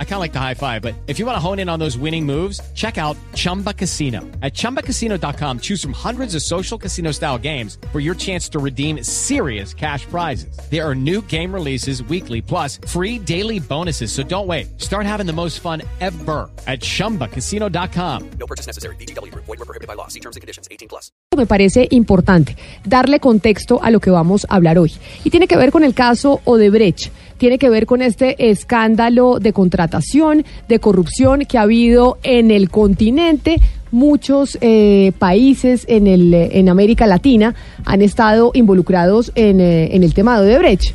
I kind of like the high five, but if you want to hone in on those winning moves, check out Chumba Casino. At ChumbaCasino.com, choose from hundreds of social casino style games for your chance to redeem serious cash prizes. There are new game releases weekly, plus free daily bonuses. So don't wait. Start having the most fun ever at ChumbaCasino.com. No purchase necessary. BGW. Void were prohibited by law. See terms and conditions. 18 plus. Me parece importante darle contexto a lo que vamos a hablar hoy. Y tiene que ver con el caso Odebrecht tiene que ver con este escándalo de contratación, de corrupción que ha habido en el continente. Muchos eh, países en, el, en América Latina han estado involucrados en, eh, en el tema de Odebrecht.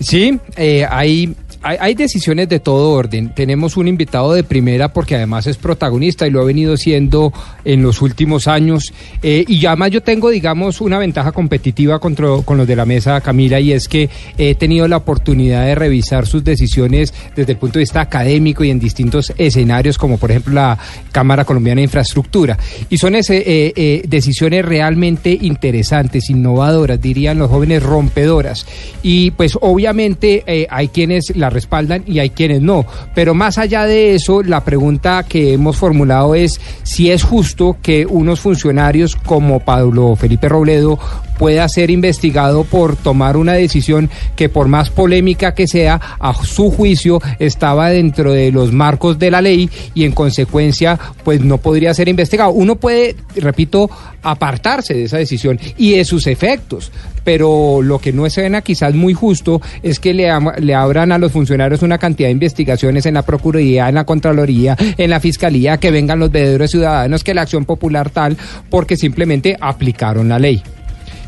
Sí, eh, hay hay, decisiones de todo orden. Tenemos un invitado de primera porque además es protagonista y lo ha venido siendo en los últimos años. Eh, y además yo tengo, digamos, una ventaja competitiva contra, con los de la mesa, Camila, y es que he tenido la oportunidad de revisar sus decisiones desde el punto de vista académico y en distintos escenarios, como por ejemplo la Cámara Colombiana de Infraestructura. Y son ese, eh, eh, decisiones realmente interesantes, innovadoras, dirían los jóvenes rompedoras. Y pues obviamente hay quienes la respaldan y hay quienes no. Pero más allá de eso, la pregunta que hemos formulado es si es justo que unos funcionarios como Pablo Felipe Robledo pueda ser investigado por tomar una decisión que por más polémica que sea, a su juicio estaba dentro de los marcos de la ley y en consecuencia pues no podría ser investigado. Uno puede, repito, apartarse de esa decisión y de sus efectos, pero lo que no es quizás muy justo es que le, le abran a los funcionarios una cantidad de investigaciones en la Procuraduría, en la Contraloría, en la Fiscalía, que vengan los veedores ciudadanos, que la acción popular tal, porque simplemente aplicaron la ley.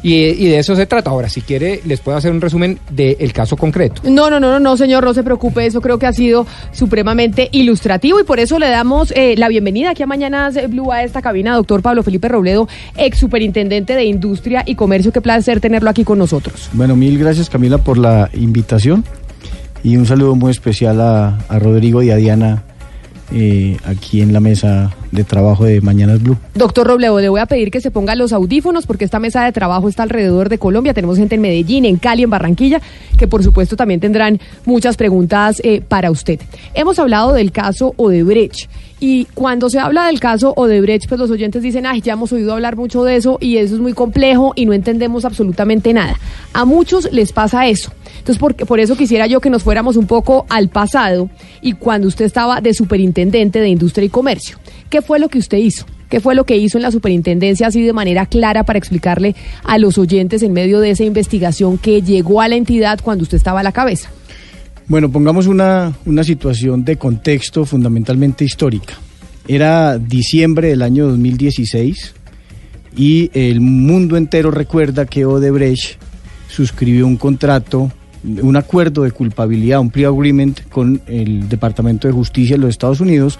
Y, de eso se trata. Ahora, si quiere, les puedo hacer un resumen del caso concreto. No, no, no, no, señor, no se preocupe. Eso creo que ha sido supremamente ilustrativo y por eso le damos eh, la bienvenida aquí a Mañanas Blue a esta cabina, doctor Pablo Felipe Robledo, ex superintendente de Industria y Comercio. Qué placer tenerlo aquí con nosotros. Bueno, mil gracias, Camila, por la invitación y un saludo muy especial a, a Rodrigo y a Diana eh, aquí en la mesa de trabajo de Mañanas Blue. Doctor Robledo, le voy a pedir que se ponga los audífonos porque esta mesa de trabajo está alrededor de Colombia. Tenemos gente en Medellín, en Cali, en Barranquilla, que por supuesto también tendrán muchas preguntas eh, para usted. Hemos hablado del caso Odebrecht. Y cuando se habla del caso Odebrecht, pues los oyentes dicen, ay, ya hemos oído hablar mucho de eso y eso es muy complejo y no entendemos absolutamente nada. A muchos les pasa eso. Entonces, por, por eso quisiera yo que nos fuéramos un poco al pasado y cuando usted estaba de superintendente de Industria y Comercio. ¿Qué fue lo que usted hizo? ¿Qué fue lo que hizo en la superintendencia así de manera clara para explicarle a los oyentes en medio de esa investigación que llegó a la entidad cuando usted estaba a la cabeza? Bueno, pongamos una, una situación de contexto fundamentalmente histórica. Era diciembre del año 2016 y el mundo entero recuerda que Odebrecht suscribió un contrato un acuerdo de culpabilidad, un plea agreement con el Departamento de Justicia de los Estados Unidos,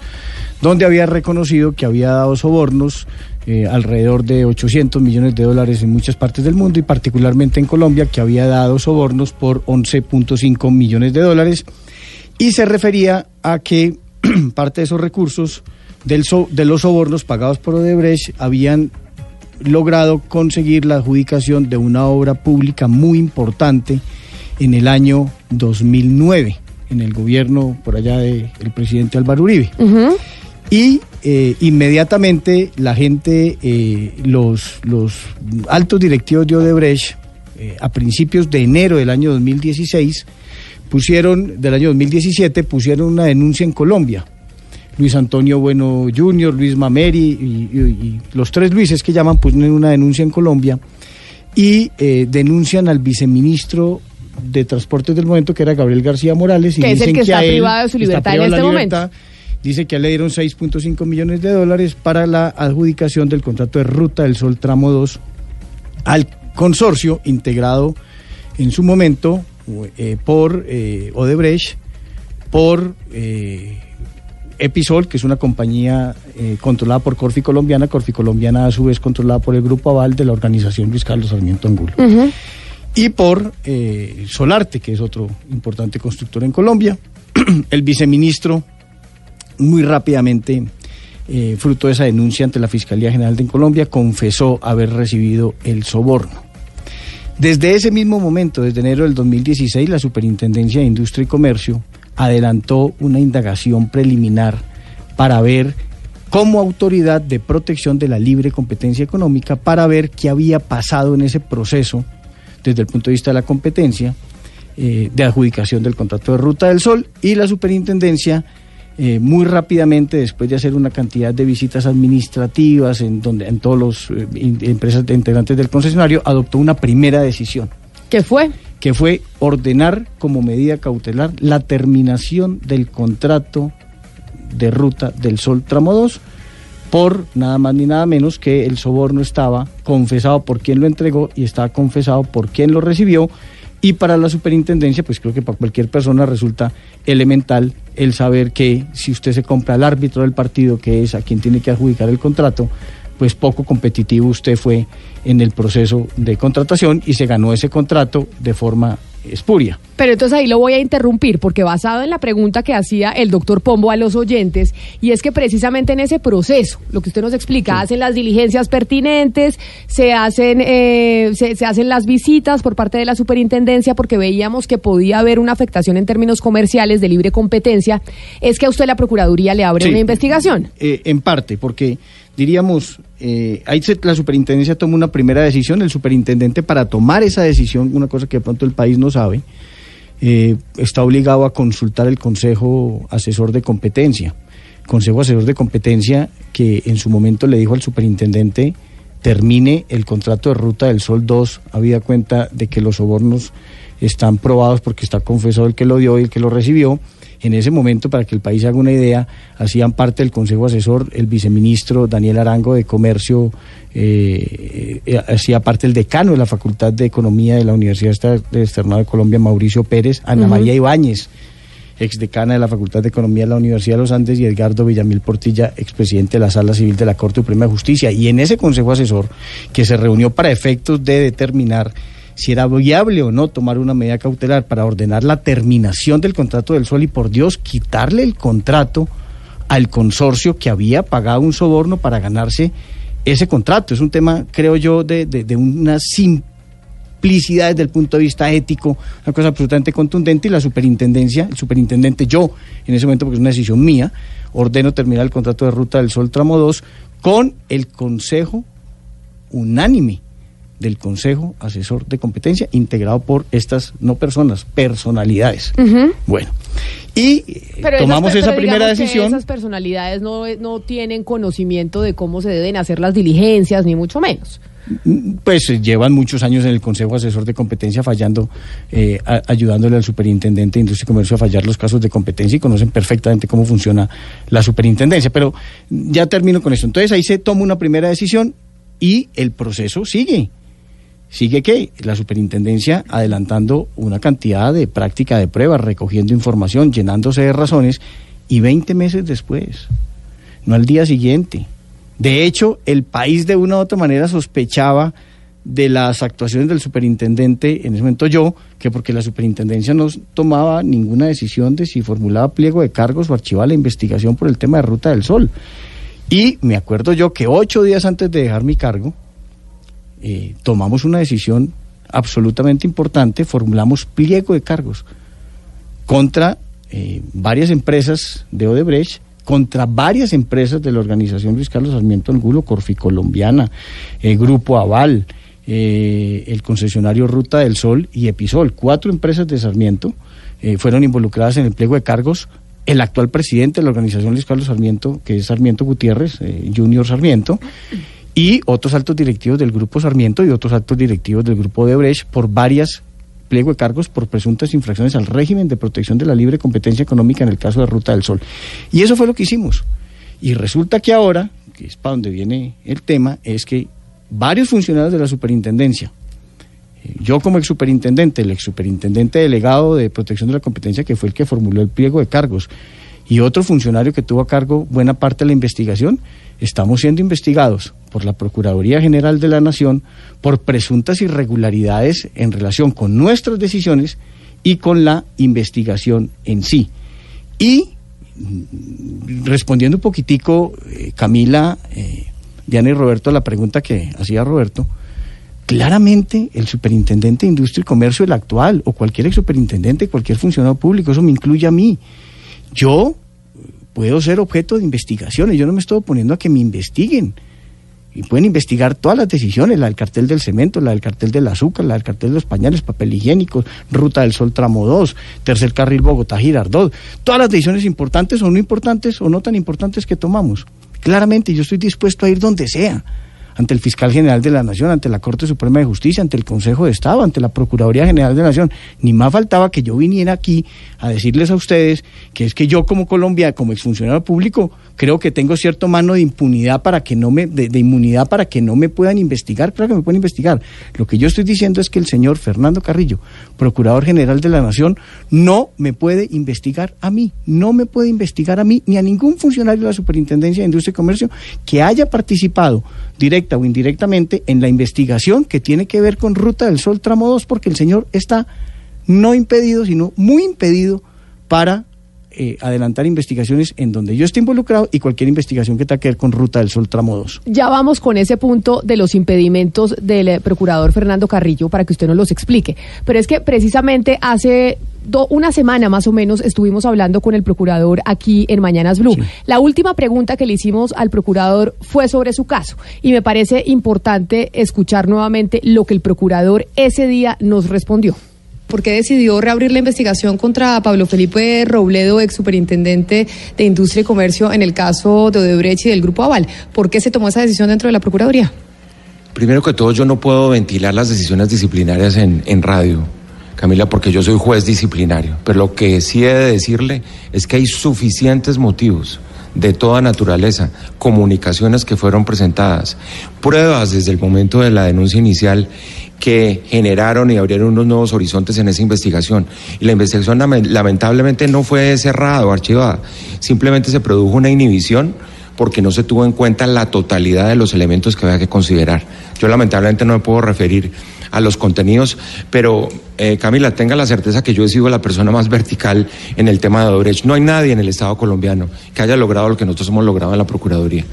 donde había reconocido que había dado sobornos eh, alrededor de 800 millones de dólares en muchas partes del mundo y particularmente en Colombia, que había dado sobornos por 11.5 millones de dólares. Y se refería a que parte de esos recursos del de los sobornos pagados por Odebrecht habían logrado conseguir la adjudicación de una obra pública muy importante en el año 2009, en el gobierno por allá del presidente Álvaro Uribe. Y eh, inmediatamente la gente, eh, los, los altos directivos de Odebrecht, eh, a principios de enero del año 2016, pusieron, del año 2017, pusieron una denuncia en Colombia. Luis Antonio Bueno Jr., Luis Mameri y, los tres Luises que llaman, pusieron una denuncia en Colombia y denuncian al viceministro de Transportes del momento, que era Gabriel García Morales. Y que es el que, está privado de su libertad en este momento. Dice que le dieron 6.5 millones de dólares para la adjudicación del contrato de Ruta del Sol Tramo 2 al consorcio integrado en su momento eh, por eh, Odebrecht, por eh, Episol, que es una compañía controlada por Corfi Colombiana, Corfi Colombiana a su vez controlada por el Grupo Aval de la organización Luis Carlos Sarmiento Angulo. Y por Solarte, que es otro importante constructor en Colombia. El viceministro muy rápidamente eh, fruto de esa denuncia ante la Fiscalía General de Colombia, confesó haber recibido el soborno. Desde ese mismo momento, desde enero del 2016, la Superintendencia de Industria y Comercio adelantó una indagación preliminar para ver como autoridad de protección de la libre competencia económica para ver qué había pasado en ese proceso desde el punto de vista de la competencia eh, de adjudicación del contrato de Ruta del Sol y la superintendencia eh, muy rápidamente después de hacer una cantidad de visitas administrativas en donde en todos los eh, in- empresas de integrantes del concesionario adoptó una primera decisión ¿Qué fue? que fue ordenar como medida cautelar la terminación del contrato de Ruta del Sol Tramo 2 por nada más ni nada menos que el soborno estaba confesado por quien lo entregó y estaba confesado por quien lo recibió y para la superintendencia pues creo que para cualquier persona resulta elemental el saber que si usted se compra al árbitro del partido que es a quien tiene que adjudicar el contrato pues poco competitivo usted fue en el proceso de contratación y se ganó ese contrato de forma espuria. Pero entonces ahí lo voy a interrumpir porque basado en la pregunta que hacía el doctor Pombo a los oyentes, y es que precisamente en ese proceso, lo que usted nos explica, hacen las diligencias pertinentes, se hacen, eh, se, se hacen las visitas por parte de la superintendencia porque veíamos que podía haber una afectación en términos comerciales de libre competencia, es que a usted la Procuraduría le abre Sí. una investigación. Eh, en parte, porque diríamos, eh, ahí se- la superintendencia toma una primera decisión, el superintendente para tomar esa decisión, una cosa que de pronto el país no sabe, eh, está obligado a consultar el Consejo Asesor de Competencia. Consejo Asesor de Competencia que en su momento le dijo al superintendente termine el contrato de Ruta del Sol 2, habida cuenta de que los sobornos están probados porque está confesado el que lo dio y el que lo recibió. En ese momento, para que el país haga una idea, hacían parte del Consejo Asesor el viceministro Daniel Arango de Comercio, eh, eh, hacía parte el decano de la Facultad de Economía de la Universidad del Externado de Colombia, Mauricio Pérez, Ana María Ibáñez, exdecana de la Facultad de Economía de la Universidad de los Andes, y Edgardo Villamil Portilla, expresidente de la Sala Civil de la Corte Suprema de Justicia. Y en ese Consejo Asesor, que se reunió para efectos de determinar si era viable o no tomar una medida cautelar para ordenar la terminación del contrato del sol y por Dios quitarle el contrato al consorcio que había pagado un soborno para ganarse ese contrato. Es un tema, creo yo, de, de, una simplicidad desde el punto de vista ético, una cosa absolutamente contundente y la superintendencia, el superintendente, yo en ese momento, porque es una decisión mía, ordeno terminar el contrato de Ruta del Sol Tramo 2 con el consejo unánime del Consejo Asesor de Competencia, integrado por estas, no personas, personalidades. Bueno, y eh, Pero tomamos esas, esa primera decisión. Esas personalidades no, no tienen conocimiento de cómo se deben hacer las diligencias, ni mucho menos. pues eh, llevan muchos años en el Consejo Asesor de Competencia fallando, eh, a- ayudándole al superintendente de Industria y Comercio a fallar los casos de competencia y conocen perfectamente cómo funciona la superintendencia. Pero ya termino con esto. Entonces ahí se toma una primera decisión y el proceso sigue. Sigue que la superintendencia adelantando una cantidad de práctica de pruebas, recogiendo información, llenándose de razones y 20 meses después, no al día siguiente. De hecho, el país de una u otra manera sospechaba de las actuaciones del superintendente, en ese momento yo, que porque la superintendencia no tomaba ninguna decisión de si formulaba pliego de cargos o archivaba la investigación por el tema de Ruta del Sol. Y me acuerdo yo que ocho días antes de dejar mi cargo, eh, tomamos una decisión absolutamente importante, formulamos pliego de cargos contra eh, varias empresas de Odebrecht, contra varias empresas de la organización Luis Carlos Sarmiento Angulo, Corficolombiana, eh, Grupo Aval, eh, el concesionario Ruta del Sol y Episol. Cuatro empresas de Sarmiento eh, fueron involucradas en el pliego de cargos. El actual presidente de la organización Luis Carlos Sarmiento, que es Sarmiento Gutiérrez, Junior Sarmiento, y otros altos directivos del Grupo Sarmiento y otros altos directivos del Grupo Odebrecht por varias pliego de cargos por presuntas infracciones al régimen de protección de la libre competencia económica en el caso de Ruta del Sol. Y eso fue lo que hicimos. Y resulta que ahora, que es para donde viene el tema, es que varios funcionarios de la superintendencia, eh, yo como ex superintendente, el ex superintendente delegado de protección de la competencia, que fue el que formuló el pliego de cargos, y otro funcionario que tuvo a cargo buena parte de la investigación, estamos siendo investigados por la Procuraduría General de la Nación por presuntas irregularidades en relación con nuestras decisiones y con la investigación en sí. Y mm, respondiendo un poquitico, eh, Camila, eh, Diana y Roberto, a la pregunta que hacía Roberto, claramente el superintendente de Industria y Comercio, el actual, o cualquier ex superintendente, cualquier funcionario público, eso me incluye a mí. Yo puedo ser objeto de investigaciones, yo no me estoy oponiendo a que me investiguen. Y pueden investigar todas las decisiones, la del cartel del cemento, la del cartel del azúcar, la del cartel de los pañales, papel higiénico, Ruta del Sol Tramo 2, tercer carril Bogotá Girardot. Todas las decisiones importantes o no importantes o no tan importantes que tomamos. Claramente yo estoy dispuesto a ir donde sea ante el fiscal general de la Nación, ante la Corte Suprema de Justicia, ante el Consejo de Estado, ante la Procuraduría General de la Nación. Ni más faltaba que yo viniera aquí a decirles a ustedes que es que yo como Colombia, como exfuncionario público, creo que tengo cierto mano de impunidad para que no me, de, inmunidad para que no me puedan investigar. Claro que me pueden investigar. Lo que yo estoy diciendo es que el señor Fernando Carrillo, Procurador General de la Nación, no me puede investigar a mí, no me puede investigar a mí ni a ningún funcionario de la Superintendencia de Industria y Comercio que haya participado directa o indirectamente en la investigación que tiene que ver con Ruta del Sol Tramo 2, porque el señor está no impedido, sino muy impedido para eh, adelantar investigaciones en donde yo esté involucrado y cualquier investigación que tenga que ver con Ruta del Sol Tramo 2. Ya vamos con ese punto de los impedimentos del eh, procurador Fernando Carrillo para que usted nos los explique. Pero es que precisamente hace do- una semana más o menos estuvimos hablando con el procurador aquí en Mañanas Blue. La última pregunta que le hicimos al procurador fue sobre su caso y me parece importante escuchar nuevamente lo que el procurador ese día nos respondió. ¿Por qué decidió reabrir la investigación contra Pablo Felipe Robledo, ex superintendente de Industria y Comercio, en el caso de Odebrecht y del Grupo Aval? ¿Por qué se tomó esa decisión dentro de la Procuraduría? Primero que todo, yo no puedo ventilar las decisiones disciplinarias en, en radio, Camila, porque yo soy juez disciplinario. Pero lo que sí he de decirle es que hay suficientes motivos de toda naturaleza, comunicaciones que fueron presentadas, pruebas desde el momento de la denuncia inicial que generaron y abrieron unos nuevos horizontes en esa investigación. Y la investigación lame- lamentablemente no fue cerrada o archivada, simplemente se produjo una inhibición porque no se tuvo en cuenta la totalidad de los elementos que había que considerar. Yo lamentablemente no me puedo referir a los contenidos, pero eh, Camila, tenga la certeza que yo he sido la persona más vertical en el tema de Odebrecht. No hay nadie en el Estado colombiano que haya logrado lo que nosotros hemos logrado en la Procuraduría.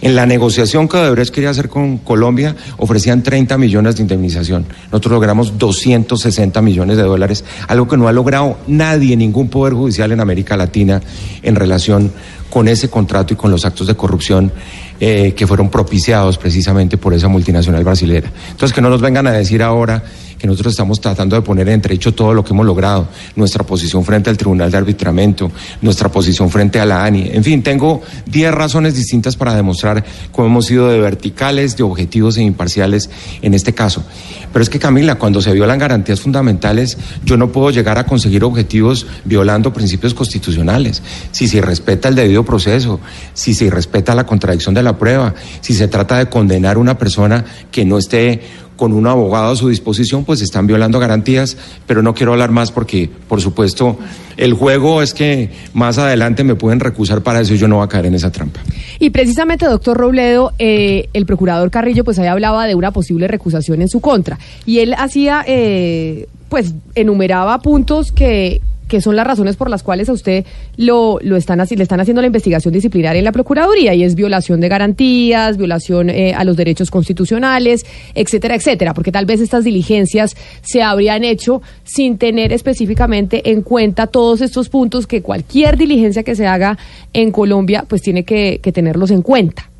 En la negociación que Odebrecht quería hacer con Colombia, ofrecían 30 millones de indemnización. Nosotros logramos 260 millones de dólares, algo que no ha logrado nadie, ningún poder judicial en América Latina en relación con ese contrato y con los actos de corrupción eh, que fueron propiciados precisamente por esa multinacional brasilera. Entonces, que no nos vengan a decir ahora que nosotros estamos tratando de poner en entredicho todo lo que hemos logrado, nuestra posición frente al Tribunal de Arbitramiento, nuestra posición frente a la ANI. En fin, tengo 10 razones distintas para demostrar cómo hemos sido de verticales, de objetivos e imparciales en este caso. Pero es que, Camila, cuando se violan garantías fundamentales, yo no puedo llegar a conseguir objetivos violando principios constitucionales. Si se respeta el debido proceso, si se respeta la contradicción de la prueba, si se trata de condenar a una persona que no esté con un abogado a su disposición, pues están violando garantías, pero no quiero hablar más porque, por supuesto, el juego es que más adelante me pueden recusar para eso y yo no voy a caer en esa trampa. Y precisamente, doctor Robledo, eh, el procurador Carrillo, pues ahí hablaba de una posible recusación en su contra. Y él hacía, eh, pues, enumeraba puntos que, que son las razones por las cuales a usted lo, lo están haci- le están haciendo la investigación disciplinaria en la Procuraduría, y es violación de garantías, violación eh, a los derechos constitucionales, etcétera, etcétera, porque tal vez estas diligencias se habrían hecho sin tener específicamente en cuenta todos estos puntos que cualquier diligencia que se haga en Colombia, pues tiene que, que tenerlos en cuenta.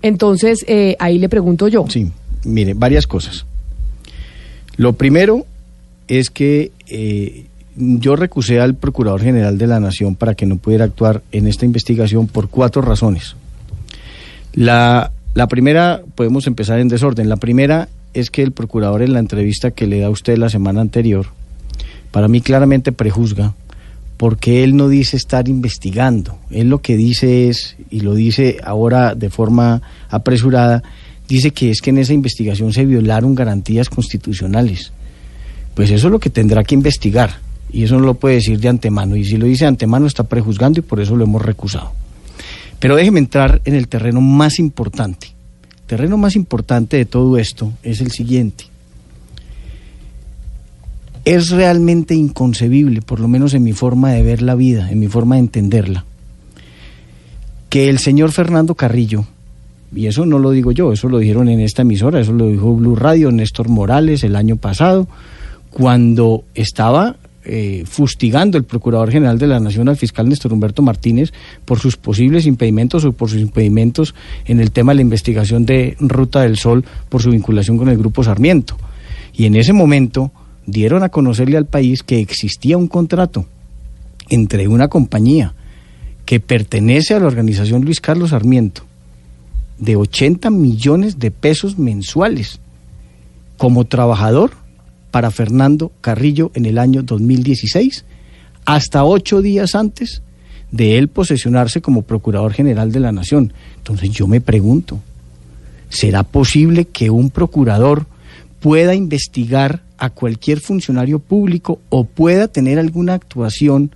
Entonces, eh, ahí le pregunto yo. Sí, mire, varias cosas. Lo primero es que eh, yo recusé al Procurador General de la Nación para que no pudiera actuar en esta investigación por cuatro razones. La, la primera, podemos empezar en desorden. La primera es que el Procurador en la entrevista que le da a usted la semana anterior, para mí claramente prejuzga, porque él no dice estar investigando. Él lo que dice es, y lo dice ahora de forma apresurada, dice que es que en esa investigación se violaron garantías constitucionales. Pues eso es lo que tendrá que investigar. Y eso no lo puede decir de antemano. Y si lo dice de antemano está prejuzgando y por eso lo hemos recusado. Pero déjeme entrar en el terreno más importante. El terreno más importante de todo esto es el siguiente. Es realmente inconcebible, por lo menos en mi forma de ver la vida, en mi forma de entenderla, que el señor Fernando Carrillo, y eso no lo digo yo, eso lo dijeron en esta emisora, eso lo dijo Blue Radio, Néstor Morales el año pasado, cuando estaba eh, fustigando el Procurador General de la Nación al fiscal Néstor Humberto Martínez por sus posibles impedimentos o por sus impedimentos en el tema de la investigación de Ruta del Sol por su vinculación con el Grupo Sarmiento. Y en ese momento dieron a conocerle al país que existía un contrato entre una compañía que pertenece a la organización Luis Carlos Sarmiento de 80 millones de pesos mensuales como trabajador para Fernando Carrillo en el año 2016, hasta ocho días antes de él posesionarse como Procurador General de la Nación. Entonces yo me pregunto, ¿será posible que un procurador pueda investigar a cualquier funcionario público o pueda tener alguna actuación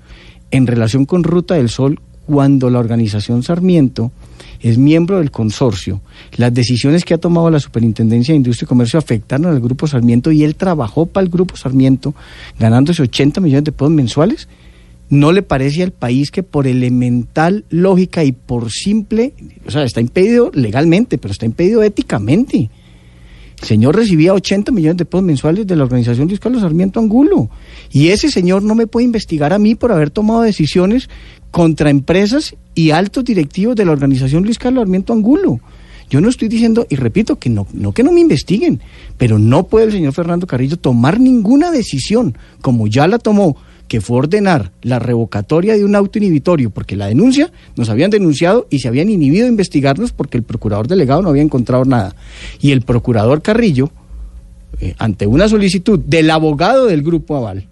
en relación con Ruta del Sol cuando la organización Sarmiento es miembro del consorcio. Las decisiones que ha tomado la Superintendencia de Industria y Comercio afectaron al Grupo Sarmiento y él trabajó para el Grupo Sarmiento ganándose 80 millones de pesos mensuales. ¿No le parece al país que por elemental lógica y por simple, o sea, está impedido legalmente, pero está impedido éticamente? Señor recibía 80 millones de pesos mensuales de la organización Luis Carlos Sarmiento Angulo. Y ese señor no me puede investigar a mí por haber tomado decisiones contra empresas y altos directivos de la organización Luis Carlos Sarmiento Angulo. Yo no estoy diciendo, y repito, que no, no que no me investiguen, pero no puede el señor Fernando Carrillo tomar ninguna decisión, como ya la tomó, que fue ordenar la revocatoria de un auto inhibitorio, porque la denuncia nos habían denunciado y se habían inhibido de investigarnos porque el procurador delegado no había encontrado nada. Y el procurador Carrillo, eh, ante una solicitud del abogado del Grupo Aval,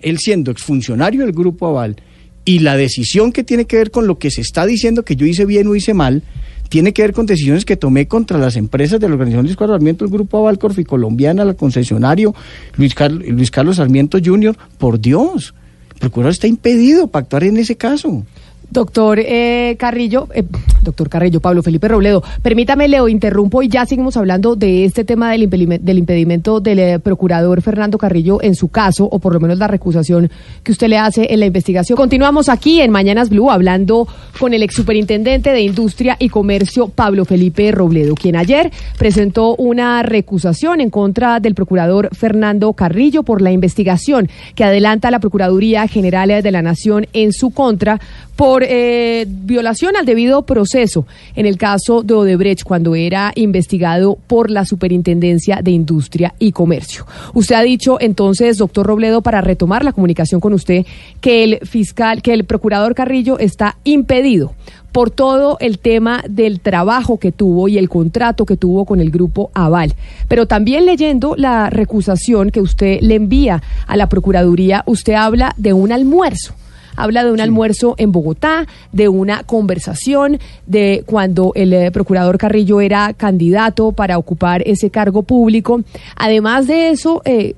él siendo exfuncionario del Grupo Aval, y la decisión que tiene que ver con lo que se está diciendo que yo hice bien o hice mal, tiene que ver con decisiones que tomé contra las empresas de la Organización Luis Carlos Sarmiento, el Grupo y Colombiana, la concesionario Luis, Luis Carlos Sarmiento Jr., por Dios, el procurador está impedido para actuar en ese caso. Doctor eh, Carrillo, eh, doctor Carrillo, Pablo Felipe Robledo, permítame, Leo, interrumpo y ya seguimos hablando de este tema del, impedimento del, impedimento del eh, procurador Fernando Carrillo en su caso, o por lo menos la recusación que usted le hace en la investigación. Continuamos aquí en Mañanas Blue hablando con el ex superintendente de Industria y Comercio, Pablo Felipe Robledo, quien ayer presentó una recusación en contra del procurador Fernando Carrillo por la investigación que adelanta la Procuraduría General de la Nación en su contra por eh, violación al debido proceso en el caso de Odebrecht cuando era investigado por la Superintendencia de Industria y Comercio. Usted ha dicho entonces, doctor Robledo, para retomar la comunicación con usted, que el fiscal, que el procurador Carrillo está impedido por todo el tema del trabajo que tuvo y el contrato que tuvo con el grupo Aval. Pero también leyendo la recusación que usted le envía a la Procuraduría, usted habla de un almuerzo habla de un almuerzo en Bogotá, de una conversación, de cuando el eh, procurador Carrillo era candidato para ocupar ese cargo público. Además de eso, eh,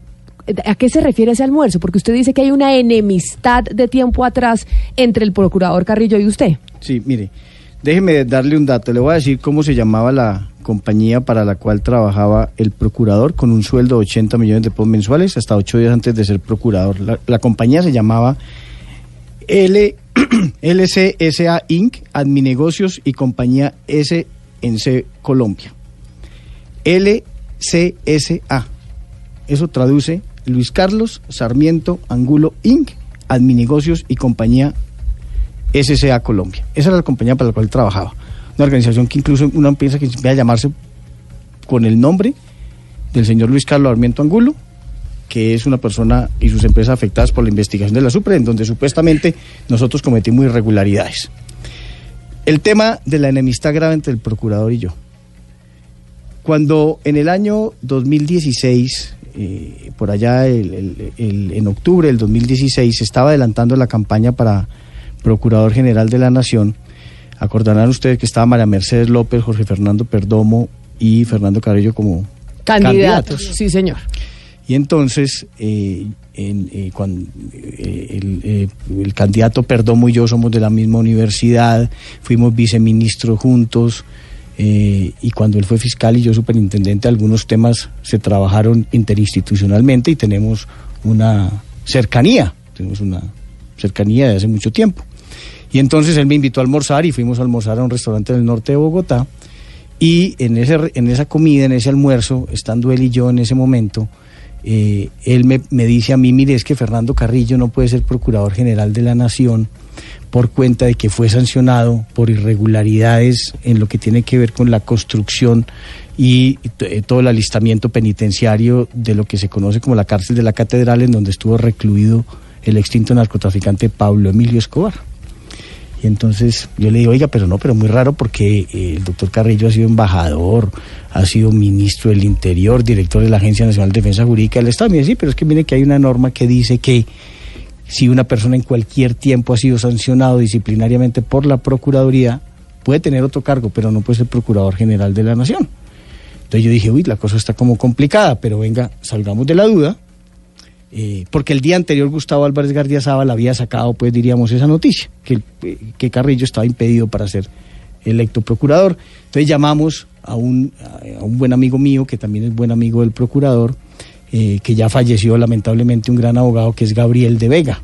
¿A qué se refiere ese almuerzo? Porque usted dice que hay una enemistad de tiempo atrás entre el procurador Carrillo y usted. Sí, mire, déjeme darle un dato. Le voy a decir cómo se llamaba la compañía para la cual trabajaba el procurador con un sueldo de 80 millones de pesos mensuales hasta ocho días antes de ser procurador. La, la compañía se llamaba L, LCSA Inc., Adminegocios y Compañía SNC Colombia. LCSA. Eso traduce Luis Carlos Sarmiento Angulo Inc., Adminegocios y Compañía SCA Colombia. Esa era la compañía para la cual trabajaba. Una organización que incluso una piensa que va a llamarse con el nombre del señor Luis Carlos Sarmiento Angulo que es una persona y sus empresas afectadas por la investigación de la SUPRE, en donde supuestamente nosotros cometimos irregularidades. El tema de la enemistad grave entre el procurador y yo. Cuando en el año 2016, eh, por allá en octubre del 2016, se estaba adelantando la campaña para Procurador General de la Nación, acordarán ustedes que estaba María Mercedes López, Jorge Fernando Perdomo y Fernando Carrillo como candidatos. Sí, señor. Y entonces, eh, eh, cuando eh, el, candidato Perdomo y yo somos de la misma universidad, fuimos viceministros juntos, y cuando él fue fiscal y yo superintendente, algunos temas se trabajaron interinstitucionalmente y tenemos una cercanía, tenemos una cercanía de hace mucho tiempo. Y entonces él me invitó a almorzar y fuimos a almorzar a un restaurante en el norte de Bogotá. Y en, ese, en esa comida, en ese almuerzo, estando él y yo en ese momento, eh, él me, me dice a mí, mire, es que Fernando Carrillo no puede ser Procurador General de la Nación por cuenta de que fue sancionado por irregularidades en lo que tiene que ver con la construcción y eh, todo el alistamiento penitenciario de lo que se conoce como la cárcel de la catedral en donde estuvo recluido el extinto narcotraficante Pablo Emilio Escobar. Y entonces yo le digo, oiga, pero no, pero muy raro porque eh, el doctor Carrillo ha sido embajador, ha sido ministro del Interior, director de la Agencia Nacional de Defensa Jurídica del Estado. Me dice, sí, pero es que mire que hay una norma que dice que si una persona en cualquier tiempo ha sido sancionado disciplinariamente por la Procuraduría, puede tener otro cargo, pero no puede ser Procurador General de la Nación. Entonces yo dije, uy, la cosa está como complicada, pero venga, salgamos de la duda, eh, porque el día anterior Gustavo Álvarez Gardiazabal había sacado, pues diríamos, esa noticia, que, eh, que Carrillo estaba impedido para ser electo procurador. Entonces llamamos a un, buen amigo mío, que también es buen amigo del procurador, eh, que ya falleció lamentablemente, un gran abogado, que es Gabriel de Vega.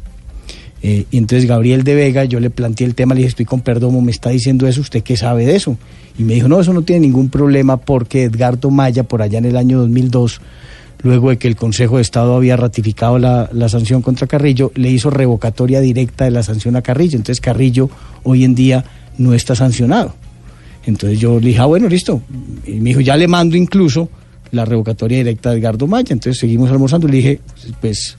Y entonces Gabriel de Vega, yo le planteé el tema, le dije, estoy con Perdomo, me está diciendo eso, ¿usted qué sabe de eso? Y me dijo, no, eso no tiene ningún problema porque Edgardo Maya, por allá en el año 2002, luego de que el Consejo de Estado había ratificado la, la sanción contra Carrillo, le hizo revocatoria directa de la sanción a Carrillo. Entonces Carrillo hoy en día no está sancionado. Entonces yo le dije, ah, bueno, listo. Y me dijo, ya le mando incluso la revocatoria directa de Edgardo Maya. Entonces seguimos almorzando. Le dije, pues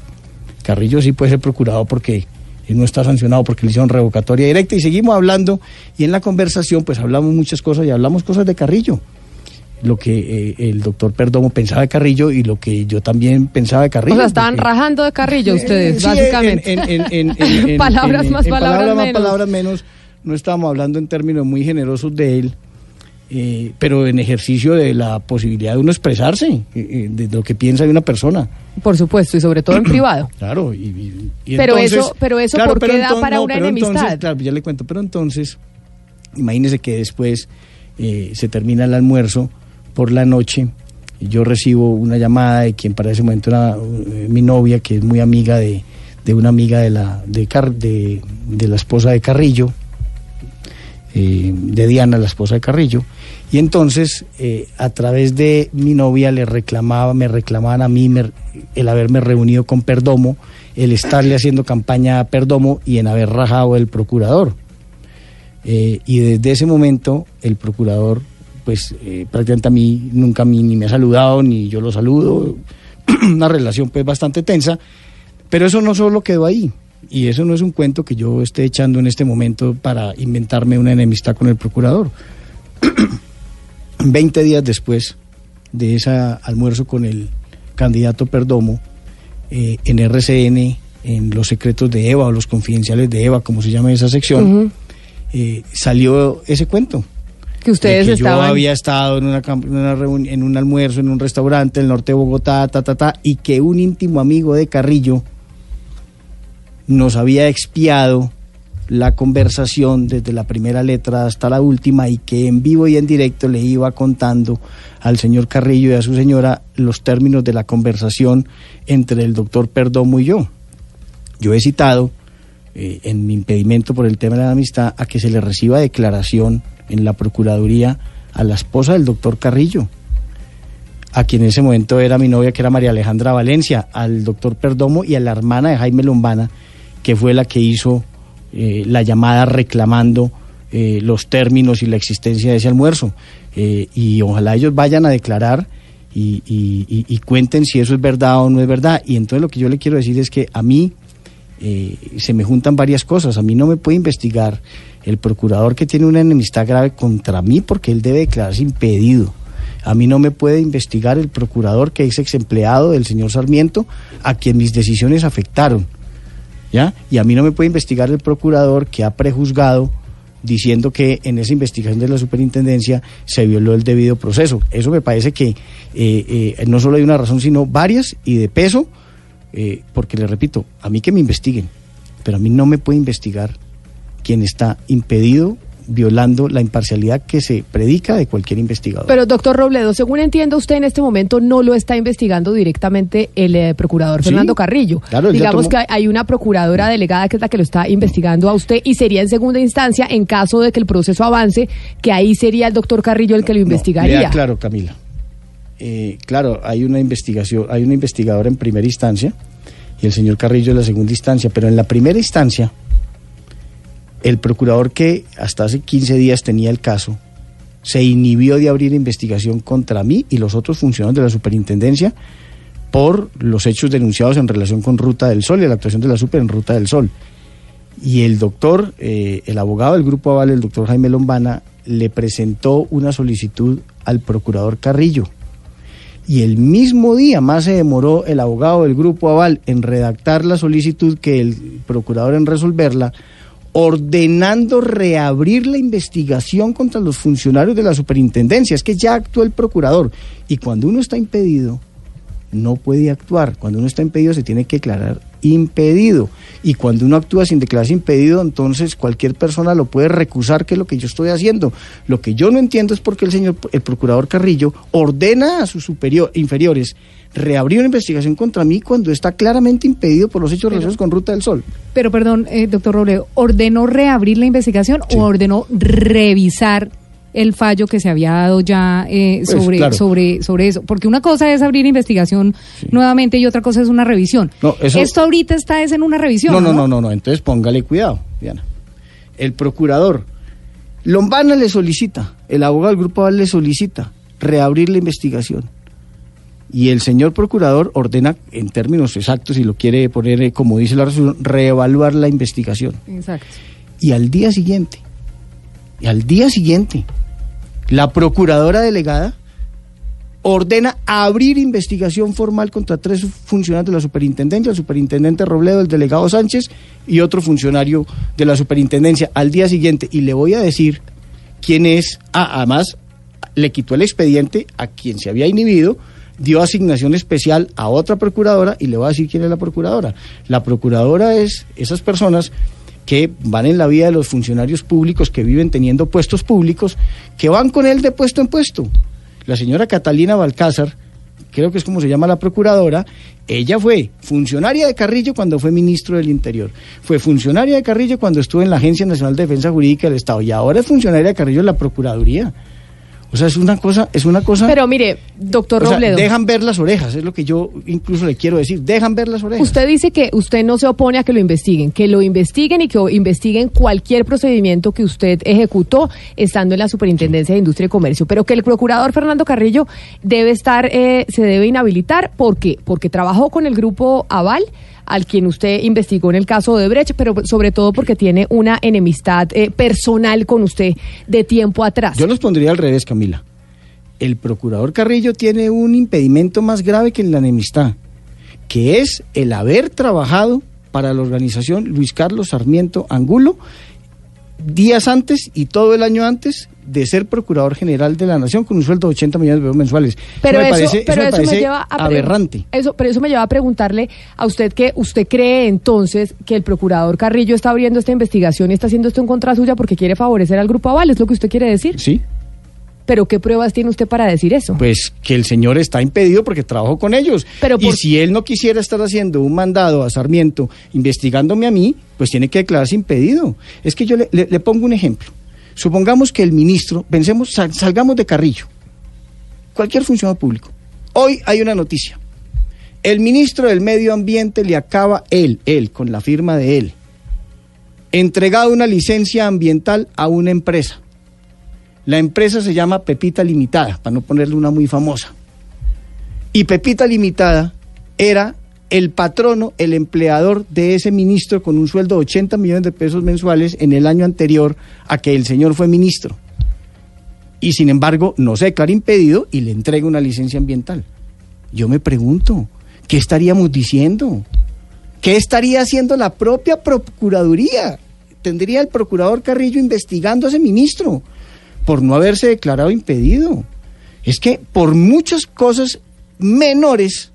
Carrillo sí puede ser procurado porque él no está sancionado porque le hicieron revocatoria directa. Y seguimos hablando. Y en la conversación, pues hablamos muchas cosas y hablamos cosas de Carrillo. Lo que eh, el doctor Perdomo pensaba de Carrillo y lo que yo también pensaba de Carrillo. O sea, estaban porque- rajando de Carrillo ustedes, sí, básicamente. en- palabras más, palabras, más, menos. palabras menos. No estábamos hablando en términos muy generosos de él, eh, pero en ejercicio de la posibilidad de uno expresarse, eh, eh, de lo que piensa de una persona. Por supuesto, y sobre todo en privado. Claro, y, y- y Pero entonces- eso- pero eso, ¿por qué da para una pero entonces, enemistad? claro, ya le cuento, pero entonces, imagínese que después eh, se termina el almuerzo por la noche, yo recibo una llamada de quien para ese momento era eh, mi novia, que es muy amiga de, de una amiga de la, de, la esposa de Carrillo, eh, de Diana, la esposa de Carrillo. Y entonces, eh, a través de mi novia, le reclamaba, me reclamaban a mí el haberme reunido con Perdomo, el estarle haciendo campaña a Perdomo y en haber rajado el procurador. Y desde ese momento, el procurador, pues eh, prácticamente a mí nunca a mí ni me ha saludado, ni yo lo saludo. Una relación pues bastante tensa. Pero eso no solo quedó ahí. Y eso no es un cuento que yo esté echando en este momento para inventarme una enemistad con el procurador. 20 días después de ese almuerzo con el candidato Perdomo, eh, en RCN, en los secretos de Eva o los confidenciales de Eva, como se llama esa sección, eh, salió ese cuento. Que ustedes de que estaban. Yo había estado en, una, una en un almuerzo en un restaurante en el norte de Bogotá, ta, ta, ta, y que un íntimo amigo de Carrillo nos había expiado la conversación desde la primera letra hasta la última y que en vivo y en directo le iba contando al señor Carrillo y a su señora los términos de la conversación entre el doctor Perdomo y yo. Yo he citado eh, en mi impedimento por el tema de la amistad a que se le reciba declaración en la Procuraduría a la esposa del doctor Carrillo, a quien en ese momento era mi novia, que era María Alejandra Valencia, al doctor Perdomo y a la hermana de Jaime Lombana, que fue la que hizo eh, la llamada reclamando eh, los términos y la existencia de ese almuerzo. Eh, y ojalá ellos vayan a declarar y, y- cuenten si eso es verdad o no es verdad. Y entonces lo que yo le quiero decir es que a mí eh, se me juntan varias cosas. A mí no me puede investigar el procurador que tiene una enemistad grave contra mí porque él debe declararse impedido. A mí no me puede investigar el procurador que es ex empleado del señor Sarmiento, a quien mis decisiones afectaron. ¿Ya? Y a mí no me puede investigar el procurador que ha prejuzgado diciendo que en esa investigación de la superintendencia se violó el debido proceso. Eso me parece que eh, eh, no solo hay una razón, sino varias y de peso, eh, porque le repito, a mí que me investiguen, pero a mí no me puede investigar quien está impedido violando la imparcialidad que se predica de cualquier investigador. Pero, doctor Robledo, según entiendo, usted en este momento no lo está investigando directamente el eh, procurador Sí, Fernando Carrillo. claro, Digamos tomó- que hay- hay una procuradora delegada que es la que lo está investigando a usted y sería en segunda instancia, en caso de que el proceso avance, que ahí sería el doctor Carrillo el que lo No, investigaría. claro, Camila. Eh, claro, hay una investigación, hay una investigadora en primera instancia y el señor Carrillo en la segunda instancia, pero en la primera instancia, el procurador que hasta hace 15 días tenía el caso se inhibió de abrir investigación contra mí y los otros funcionarios de la superintendencia por los hechos denunciados en relación con Ruta del Sol y la actuación de la super en Ruta del Sol. Y el doctor, eh, el abogado del Grupo Aval, el doctor Jaime Lombana, le presentó una solicitud al procurador Carrillo. Y el mismo día más se demoró el abogado del Grupo Aval en redactar la solicitud que el procurador en resolverla, ordenando reabrir la investigación contra los funcionarios de la superintendencia. Es que ya actuó el procurador. Y cuando uno está impedido, no puede actuar. Cuando uno está impedido se tiene que declarar impedido. Y cuando uno actúa sin declararse impedido, entonces cualquier persona lo puede recusar, que es lo que yo estoy haciendo. Lo que yo no entiendo es por qué el señor, el procurador Carrillo, ordena a sus superior, inferiores reabrir una investigación contra mí cuando está claramente impedido por los hechos relacionados con Ruta del Sol. Pero perdón, eh, doctor Robledo, ¿ordenó reabrir la investigación Sí. o ordenó revisar el fallo que se había dado ya eh, Pues, sobre, claro. sobre, sobre eso? Porque una cosa es abrir investigación nuevamente y otra cosa es una revisión. No, eso- Esto ahorita está es en una revisión. No, no, no, no, no. Entonces póngale cuidado, Diana. El procurador Lombana le solicita, el abogado del Grupo Aval le solicita reabrir la investigación. Y el señor procurador ordena, en términos exactos, si lo quiere poner eh, como dice la resolución, reevaluar la investigación. Exacto. Y al día siguiente, y al día siguiente, la procuradora delegada ordena abrir investigación formal contra tres funcionarios de la superintendencia, el superintendente Robledo, el delegado Sánchez y otro funcionario de la superintendencia al día siguiente. Y le voy a decir quién es, ah, además le quitó el expediente a quien se había inhibido, dio asignación especial a otra procuradora y le voy a decir quién es la procuradora. La procuradora es esas personas que van en la vida de los funcionarios públicos que viven teniendo puestos públicos, que van con él de puesto en puesto. La señora Catalina Balcázar, creo que es como se llama la procuradora, ella fue funcionaria de Carrillo cuando fue ministro del Interior, fue funcionaria de Carrillo cuando estuvo en la Agencia Nacional de Defensa Jurídica del Estado y ahora es funcionaria de Carrillo en la Procuraduría. O sea, es una cosa, es una cosa... Pero mire, doctor o sea, Robledo. dejan ver las orejas, es lo que yo incluso le quiero decir, dejan ver las orejas. Usted dice que usted no se opone a que lo investiguen, que lo investiguen y que investiguen cualquier procedimiento que usted ejecutó estando en la Superintendencia de Industria y Comercio, pero que el procurador Fernando Carrillo debe estar, eh, se debe inhabilitar, ¿por qué? Porque trabajó con el grupo Aval, al quien usted investigó en el caso de Brecht, pero sobre todo porque tiene una enemistad eh, personal con usted de tiempo atrás. Yo los pondría al revés, Camila. El procurador Carrillo tiene un impedimento más grave que la enemistad, que es el haber trabajado para la organización Luis Carlos Sarmiento Angulo días antes y todo el año antes de ser procurador general de la nación con un sueldo de 80 millones de pesos mensuales. Pero me eso, parece, pero me eso me lleva a aberrante. Eso, pero eso me lleva a preguntarle a usted que usted cree entonces que el procurador Carrillo está abriendo esta investigación y está haciendo esto en contra suya porque quiere favorecer al grupo Aval, es lo que usted quiere decir. ¿Sí? Pero ¿qué pruebas tiene usted para decir eso? Pues que el señor está impedido porque trabajó con ellos. Pero y si él no quisiera estar haciendo un mandado a Sarmiento investigándome a mí, pues tiene que declararse impedido. Es que yo le, le- le pongo un ejemplo. Supongamos que el ministro, pensemos, sal- salgamos de Carrillo, cualquier funcionario público. Hoy hay una noticia. El ministro del Medio Ambiente le acaba, él, él, con la firma de él, entregado una licencia ambiental a una empresa. La empresa se llama Pepita Limitada, para no ponerle una muy famosa. Y Pepita Limitada era el patrono, el empleador de ese ministro con un sueldo de 80 millones de pesos mensuales en el año anterior a que el señor fue ministro. Y sin embargo, no se declara impedido y le entrega una licencia ambiental. Yo me pregunto, ¿qué estaríamos diciendo? ¿Qué estaría haciendo la propia Procuraduría? Tendría el procurador Carrillo investigando a ese ministro por no haberse declarado impedido. Es que por muchas cosas menores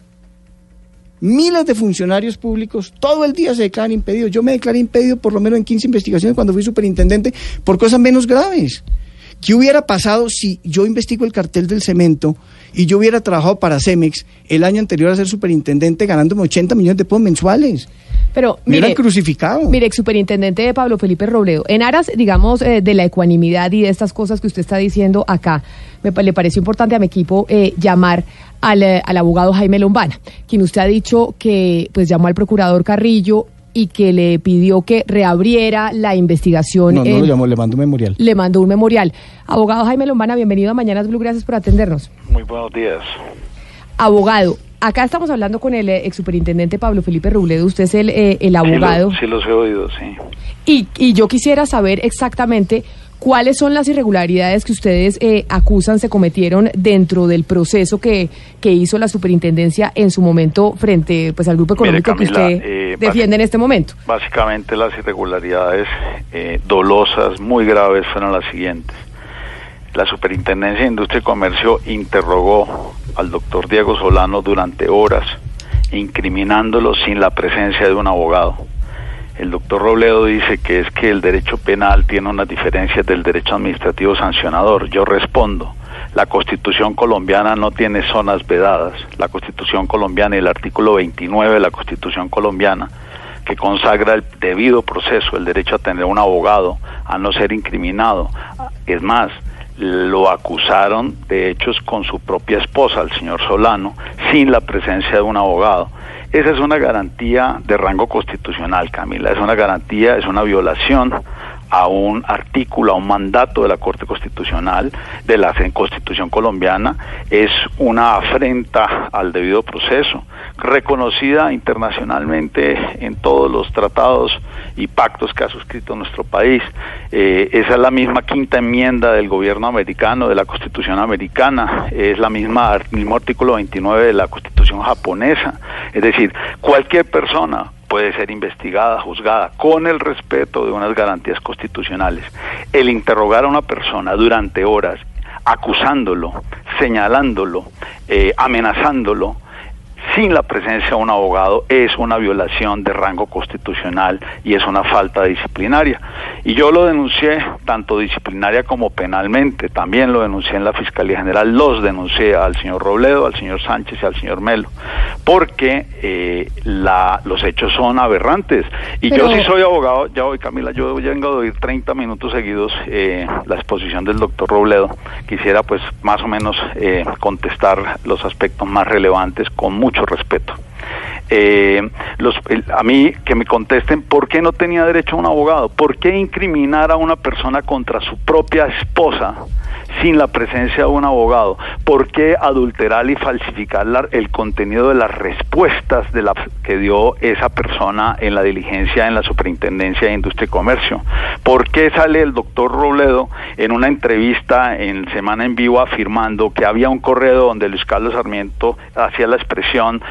Miles de funcionarios públicos todo el día se declaran impedidos. Yo me declaré impedido por lo menos en 15 investigaciones cuando fui superintendente por cosas menos graves. ¿Qué hubiera pasado si yo investigo el cartel del cemento y yo hubiera trabajado para Cemex el año anterior a ser superintendente ganándome 80 millones de pesos mensuales? Pero Me mire, crucificado. Mire, ex superintendente Pablo Felipe Robledo, en aras, digamos, eh, de la ecuanimidad y de estas cosas que usted está diciendo acá, me, le pareció importante a mi equipo eh, llamar al, eh, al abogado Jaime Lombana, quien usted ha dicho que pues llamó al procurador Carrillo y que le pidió que reabriera la investigación. No, no en- lo llamó, le mando un memorial. le mandó un memorial. Abogado Jaime Lombana, bienvenido a Mañanas Blue, gracias por atendernos. Muy buenos días. Abogado, acá estamos hablando con el eh, ex superintendente Pablo Felipe Robledo, usted es el, eh, el abogado. Sí, lo- sí los he oído, sí. Y, y yo quisiera saber exactamente cuáles son las irregularidades que ustedes eh, acusan se cometieron dentro del proceso que, que hizo la superintendencia en su momento frente pues al grupo Mire, económico que usted eh, defiende en este momento. Básicamente las irregularidades eh, dolosas, muy graves, fueron las siguientes. La Superintendencia de Industria y Comercio interrogó al doctor Diego Solano durante horas, incriminándolo sin la presencia de un abogado. El doctor Robledo dice que es que el derecho penal tiene unas diferencias del derecho administrativo sancionador. Yo respondo, la constitución colombiana no tiene zonas vedadas. La constitución colombiana y el artículo 29 de la constitución colombiana que consagra el debido proceso, el derecho a tener un abogado, a no ser incriminado. Es más, lo acusaron de hechos con su propia esposa, el señor Solano, sin la presencia de un abogado. Esa es una garantía de rango constitucional, Camila, es una garantía, es una violación a un artículo, a un mandato de la Corte Constitucional, de la Constitución colombiana, es una afrenta al debido proceso, reconocida internacionalmente en todos los tratados y pactos que ha suscrito nuestro país. Eh, esa es la misma quinta enmienda del gobierno americano, de la Constitución americana, es la misma el mismo artículo 29 de la Constitución japonesa. Es decir, cualquier persona puede ser investigada, juzgada, con el respeto de unas garantías constitucionales. El interrogar a una persona durante horas, acusándolo, señalándolo, eh, amenazándolo, sin la presencia de un abogado es una violación de rango constitucional y es una falta disciplinaria. Y yo lo denuncié tanto disciplinaria como penalmente, también lo denuncié en la Fiscalía General, los denuncié al señor Robledo, al señor Sánchez y al señor Melo, porque eh, la, los hechos son aberrantes. Y Pero- yo sí soy abogado, ya hoy Camila, yo vengo de oír 30 minutos seguidos eh, la exposición del doctor Robledo. Quisiera pues más o menos eh, contestar los aspectos más relevantes con mucho respeto. Eh, los, a mí que me contesten por qué no tenía derecho a un abogado, por qué incriminar a una persona contra su propia esposa sin la presencia de un abogado, por qué adulterar y falsificar el contenido de las respuestas que dio esa persona en la diligencia en la Superintendencia de Industria y Comercio, por qué sale el doctor Robledo en una entrevista en Semana en Vivo afirmando que había un correo donde Luis Carlos Sarmiento hacía la expresión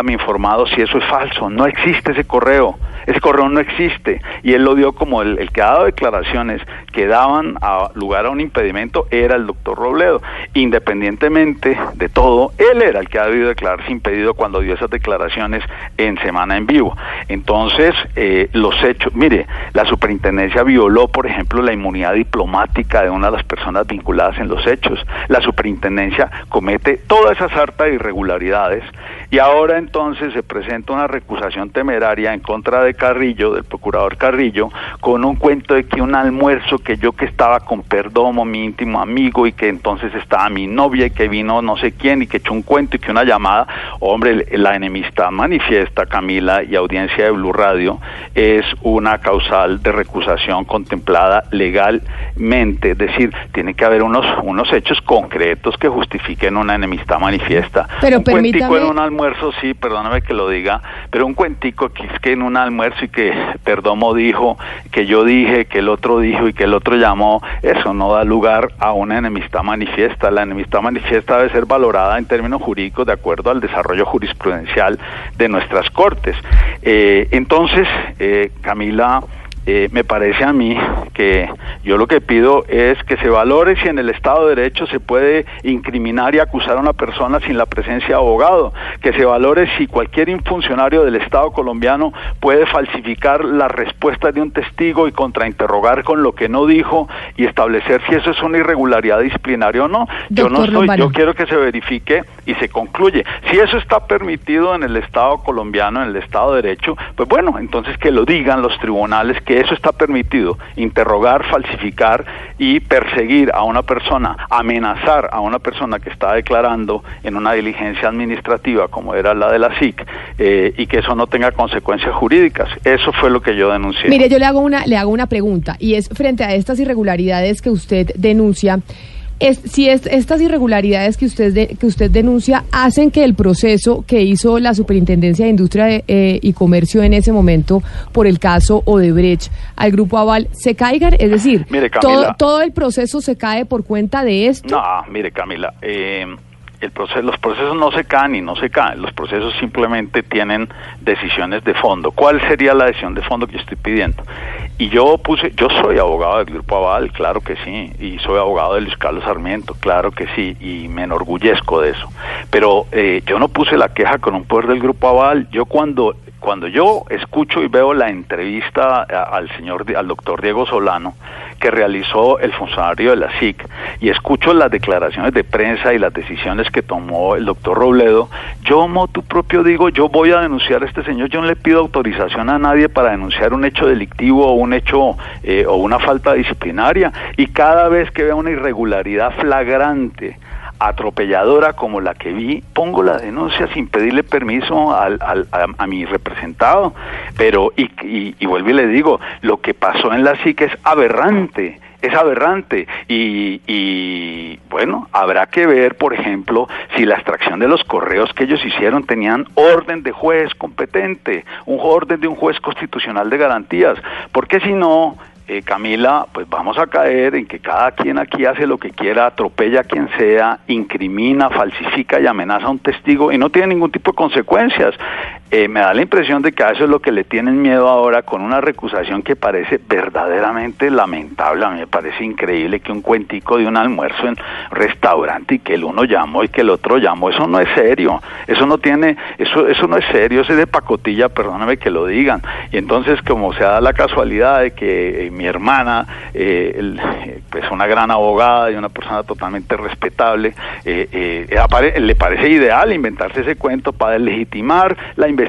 manténgame informado si eso es falso, no existe ese correo, ese correo no existe y él lo dio como el, que ha dado declaraciones que daban lugar a un impedimento era el doctor Robledo, independientemente de todo, él era el que ha debido declararse impedido cuando dio esas declaraciones en Semana en Vivo. Entonces, eh, los hechos, mire, la superintendencia violó, por ejemplo, la inmunidad diplomática de una de las personas vinculadas en los hechos. La superintendencia comete toda esa sarta de irregularidades y ahora entonces se presenta una recusación temeraria en contra de Carrillo, del procurador Carrillo, con un cuento de que un almuerzo que yo que estaba con Perdomo, mi íntimo amigo, y que entonces estaba mi novia y que vino no sé quién y que echó un cuento y que una llamada, hombre, la enemistad manifiesta, Camila, y audiencia de Blue Radio, es una causal de recusación contemplada legalmente, es decir, tiene que haber unos, unos hechos concretos que justifiquen una enemistad manifiesta. Pero un cuentico permítame- en un almuerzo, sí, perdóname que lo diga, pero un cuentico que es que en un almuerzo y que Perdomo dijo, que yo dije, que el otro dijo y que el otro llamó, eso no da lugar a una enemistad manifiesta. La enemistad manifiesta debe ser valorada en términos jurídicos de acuerdo al desarrollo jurisprudencial de nuestras cortes. Eh, entonces, eh, Camila, eh, me parece a mí que yo lo que pido es que se valore si en el Estado de Derecho se puede incriminar y acusar a una persona sin la presencia de abogado, que se valore si cualquier funcionario del Estado colombiano puede falsificar las respuestas de un testigo y contrainterrogar con lo que no dijo y establecer si eso es una irregularidad disciplinaria o no. yo no estoy, yo quiero que se verifique y se concluye. Si eso está permitido en el Estado colombiano, en el Estado de Derecho, pues bueno, entonces que lo digan los tribunales que eso está permitido, interrogar, falsificar y perseguir a una persona, amenazar a una persona que está declarando en una diligencia administrativa como era la de la SIC eh, y que eso no tenga consecuencias jurídicas. Eso fue lo que yo denuncié. Mire, yo le hago una le hago una pregunta y es frente a estas irregularidades que usted denuncia. Es, si es, estas irregularidades que usted de- que usted denuncia hacen que el proceso que hizo la Superintendencia de Industria eh, y Comercio en ese momento por el caso Odebrecht al grupo Aval se caigan, es decir, Mire, todo, todo el proceso se cae por cuenta de esto. No, mire Camila, eh, el proceso, los procesos no se caen y no se caen, los procesos simplemente tienen decisiones de fondo. ¿Cuál sería la decisión de fondo que estoy pidiendo? Y yo puse, yo soy abogado del Grupo Aval, claro que sí, y soy abogado de Luis Carlos Sarmiento, claro que sí, y me enorgullezco de eso. Pero eh, yo no puse la queja con un poder del Grupo Aval, yo cuando cuando yo escucho y veo la entrevista al señor, al doctor Diego Solano, que realizó el funcionario de la SIC, y escucho las declaraciones de prensa y las decisiones que tomó el doctor Robledo, yo motu propio digo, yo voy a denunciar a este señor, yo no le pido autorización a nadie para denunciar un hecho delictivo o un hecho eh, o una falta disciplinaria, y cada vez que veo una irregularidad flagrante, atropelladora como la que vi, pongo la denuncia sin pedirle permiso al, al- a, mi representado. Pero, y, y, y vuelvo y le digo, lo que pasó en la SIC es aberrante. Es aberrante y, y bueno, habrá que ver, por ejemplo, si la extracción de los correos que ellos hicieron tenían orden de juez competente, un orden de un juez constitucional de garantías, porque si no, eh, Camila, pues vamos a caer en que cada quien aquí hace lo que quiera, atropella a quien sea, incrimina, falsifica y amenaza a un testigo y no tiene ningún tipo de consecuencias. Eh, me da la impresión de que a eso es lo que le tienen miedo ahora con una recusación que parece verdaderamente lamentable. A mí me parece increíble que un cuentico de un almuerzo en restaurante y que el uno llamó y que el otro llamó, eso no es serio, eso no tiene, eso, eso no es serio, eso es de pacotilla, perdóname que lo digan. Y entonces como se da la casualidad de que eh, mi hermana, eh, eh, pues una gran abogada y una persona totalmente respetable, eh, le parece ideal inventarse ese cuento para legitimar la investigación,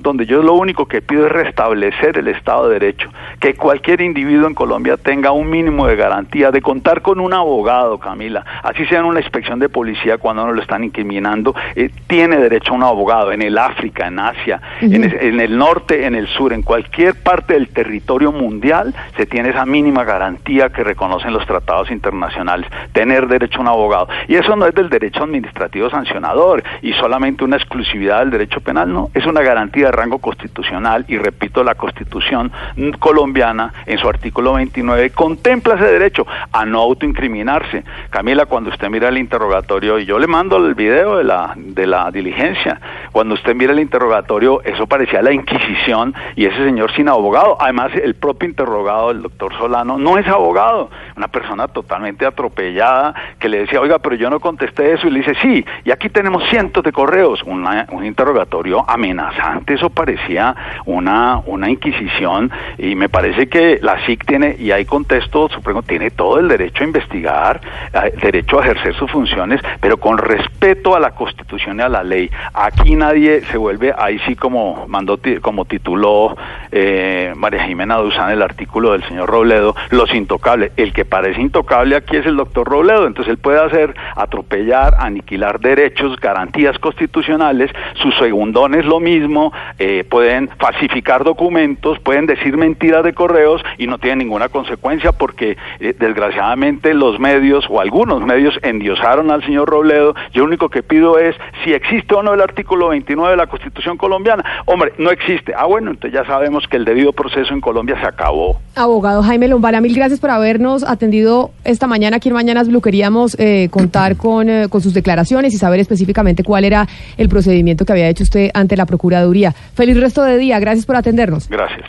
donde yo lo único que pido es restablecer el Estado de Derecho, que cualquier individuo en Colombia tenga un mínimo de garantía de contar con un abogado, Camila, así sea en una inspección de policía cuando no lo están incriminando, eh, tiene derecho a un abogado en el África, en Asia, en el norte, en el sur, en cualquier parte del territorio mundial se tiene esa mínima garantía que reconocen los tratados internacionales, tener derecho a un abogado. Y eso no es del derecho administrativo sancionador y solamente una exclusividad del derecho penal, no, es una garantía de rango constitucional y repito, la constitución colombiana en su artículo 29 contempla ese derecho a no autoincriminarse. Camila, cuando usted mira el interrogatorio, y yo le mando el video de la, de la diligencia, cuando usted mira el interrogatorio, eso parecía la Inquisición y ese señor sin abogado. Además, el propio interrogado, el doctor Solano, no es abogado, una persona totalmente atropellada que le decía, oiga, pero yo no contesté eso, y le dice, sí, y aquí tenemos cientos de correos, Una- un interrogatorio amenazante, eso parecía una, una inquisición, y me parece que la SIC tiene, y hay contexto supremo, tiene todo el derecho a investigar, eh, derecho a ejercer sus funciones, pero con respeto a la Constitución y a la ley. Aquí nadie se vuelve, ahí sí como mandó, como tituló eh, María Jimena Duzán el artículo del señor Robledo, los intocables. El que parece intocable aquí es el doctor Robledo, entonces él puede hacer atropellar, aniquilar derechos, garantías constitucionales, sus segundones lo mismo, eh, pueden falsificar documentos, pueden decir mentiras de correos y no tienen ninguna consecuencia porque eh, desgraciadamente los medios o algunos medios endiosaron al señor Robledo. Yo lo único que pido es si existe o no el artículo 29 de la Constitución colombiana. Hombre, no existe. Ah, bueno, entonces ya sabemos que el debido proceso en Colombia se acabó. Abogado Jaime Lombana, mil gracias por habernos atendido esta mañana aquí en Mañanas Blue. Queríamos eh, contar con, eh, con sus declaraciones y saber específicamente cuál era el procedimiento que había hecho usted ante la Procuraduría. Feliz resto de día, gracias por atendernos. Gracias.